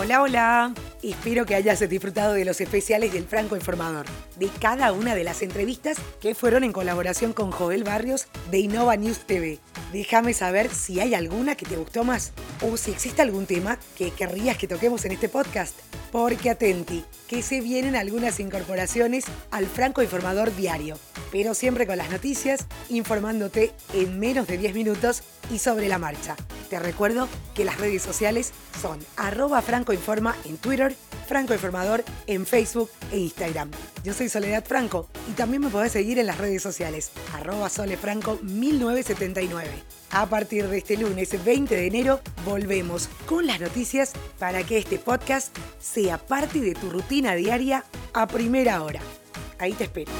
Hola, hola. Espero que hayas disfrutado de los especiales del Franco Informador, de cada una de las entrevistas que fueron en colaboración con Joel Barrios de Innova News TV. Déjame saber si hay alguna que te gustó más o si existe algún tema que querrías que toquemos en este podcast. Porque atenti, que se vienen algunas incorporaciones al Franco Informador diario, pero siempre con las noticias, informándote en menos de 10 minutos y sobre la marcha. Te recuerdo que las redes sociales son arroba francoinforma en Twitter, Franco Informador en Facebook e Instagram. Yo soy Soledad Franco y también me podés seguir en las redes sociales, arroba solefranco 1979. A partir de este lunes 20 de enero volvemos con las noticias para que este podcast sea parte de tu rutina diaria a primera hora. Ahí te espero.